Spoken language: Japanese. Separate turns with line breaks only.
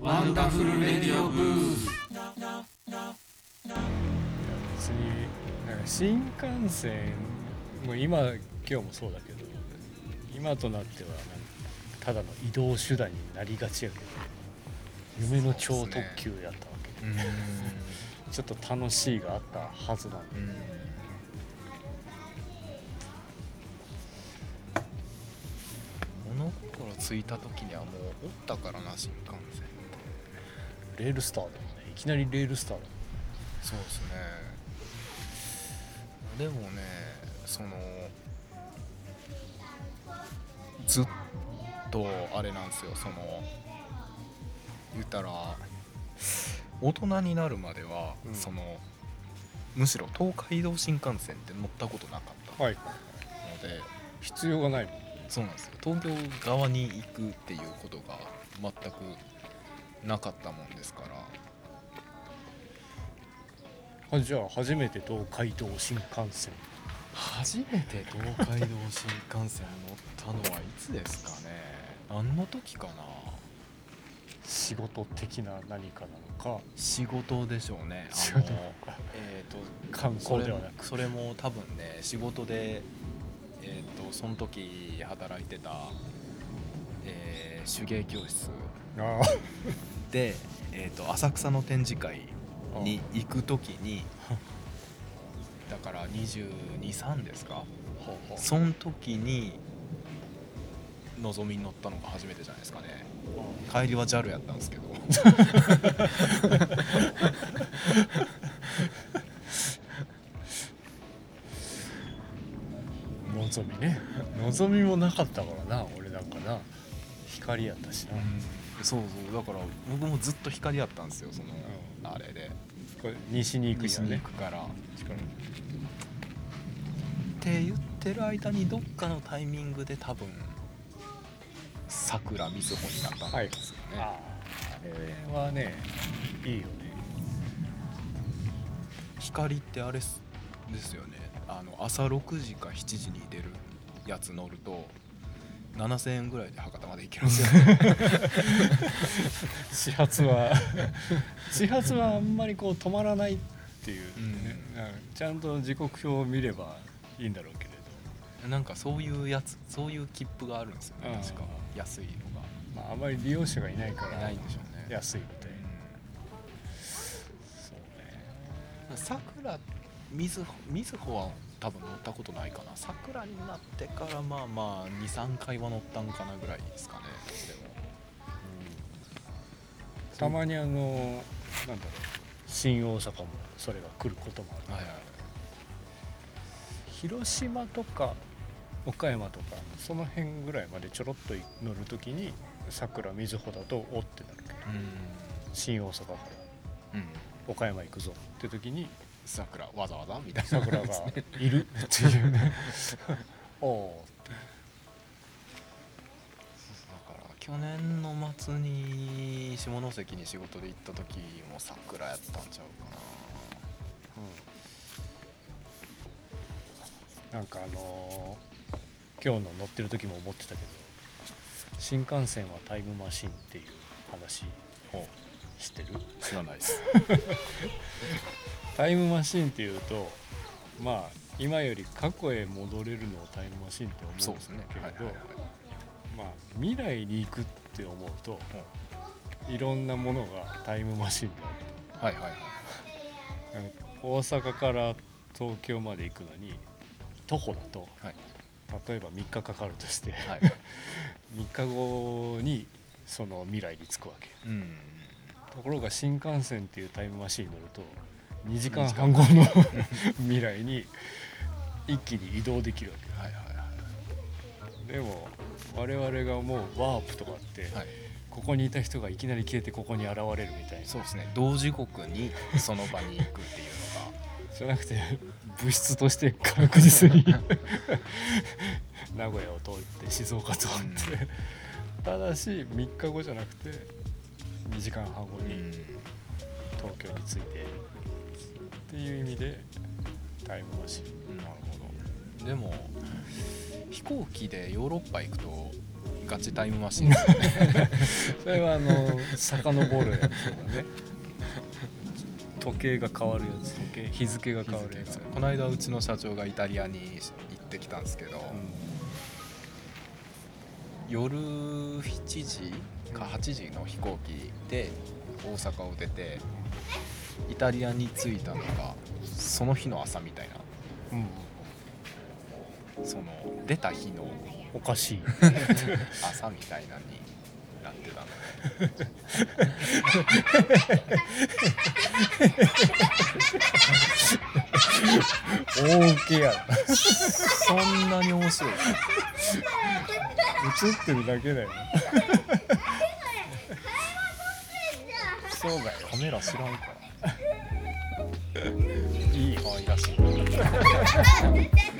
ワンダフルレディオブース
別になんか新幹線もう今今日もそうだけど今となってはなんかただの移動手段になりがちやけど夢の超特急やったわけ、
うん。
ちょっと楽しいがあったはずなんで
うん。物心ついた時にはもうおったからな新幹線
レールスターだもんねいきなりレールスターだもん
そうですね。でもねそのずっとあれなんですよ。その言ったら大人になるまでは、
うん。
そのむしろ東海道新幹線って乗ったことなかった
はい。
ので、
必要がないもん
そうなんですよ。東京側に行くっていうことが全くなかったもんですから。
あじゃあ初めて東海道新幹線。
初めて東海道新幹線乗ったのはいつですかね。何の時かな。
仕事的な何かなのか。
仕事でしょうね。あのえーと
観光ではなく。
それも多分ね仕事でえーとその時働いてた、えー手芸教室。
あ
で、えー、と浅草の展示会に行く時にだから223ですか？
あ
その時にのぞみに乗ったのが初めてじゃないですかね。帰りは JAL やったんですけど。
のぞみね。のぞみもなかったからな俺なんかな光やったしな、
そうそうだから僕もずっと光やったんですよその、
う
あれで。
これ西に行くん
西に
やね
行くから、って言ってる間にどっかのタイミングで多分さくらみずほになったんですよね、
ああれはねいいよね。
光ってあれですよね。あの朝6時か7時に出るやつ乗ると7000円ぐらいで博多まで行けるんですよ。ね
始発は 始発はあんまりこう止まらないっていう、ね。
うん。
うん。ちゃんと時刻表を見ればいいんだろうけれど。
なんかそういうやつそういう切符があるんですよね。確か。安いのが。
まあ、あまり利用者がいないから
ないんでしょうね。
安いみたいな。そうね。
さくらみずほは多分乗ったことないかな。さくらになってからまあまあ23回は乗ったんかなぐらいですかね。
たまにあのなんだろう。新大阪もそれが来ることもある、
でもはいはい。
広島とか岡山とかその辺ぐらいまでちょろっと乗るときに桜みずほだとおってなるけど。新大阪から。
うんうん。
岡山行くぞって時に
さくらわざわざ？みたいな。
桜がいる？っていうね。おお
だから去年の末に下関に仕事で行った時も桜やったんちゃうかな。
なんかあのー今日の乗ってる時も思ってたけど新幹線はタイムマシンっていう話。を知ってる？
知らないです。
タイムマシンっていうとまあ今より過去へ戻れるのをタイムマシンって思
そううんですね
だけれど
はいはいはい
まあ未来に行くって思うといろんなものがタイムマシンである
はいはいはい。
大阪から東京まで行くのに徒歩だと
はい。
例えば3日かかるとして
はい
3日後にその未来に着くわけ。
うん
ところが新幹線っていうタイムマシンに乗ると2時間半後の 未来に一気に移動できるわ
はいはいは
けでも我々が思うワープとかって、
いはい。
ここにいた人がいきなり消えてここに現れるみたいな。
そうですね。同時刻にその場に行くっていう
じゃなくて物質として確実に 名古屋を通って静岡通って、ただし3日後じゃなくて2時間半後に東京に着いてっていう意味でタイムマシン。
うんなるほど。でも飛行機でヨーロッパ行くとガチタイムマシンですよね。
そ それはあの遡るやつだね。時計が変わるやつ。時計。日付が変わるやつ。
この間うちの社長がイタリアに行ってきたんですけど、夜7時か8時の飛行機で大阪を出てイタリアに着いたのがその日の朝みたいな。
うん、うん、
その出た日の
おかしい。
朝みたいなになってたの。
大受けや。
そんなに面白い
映ってるだけだよ。そうだよ。
カメラ知らんか
いい
可愛らしい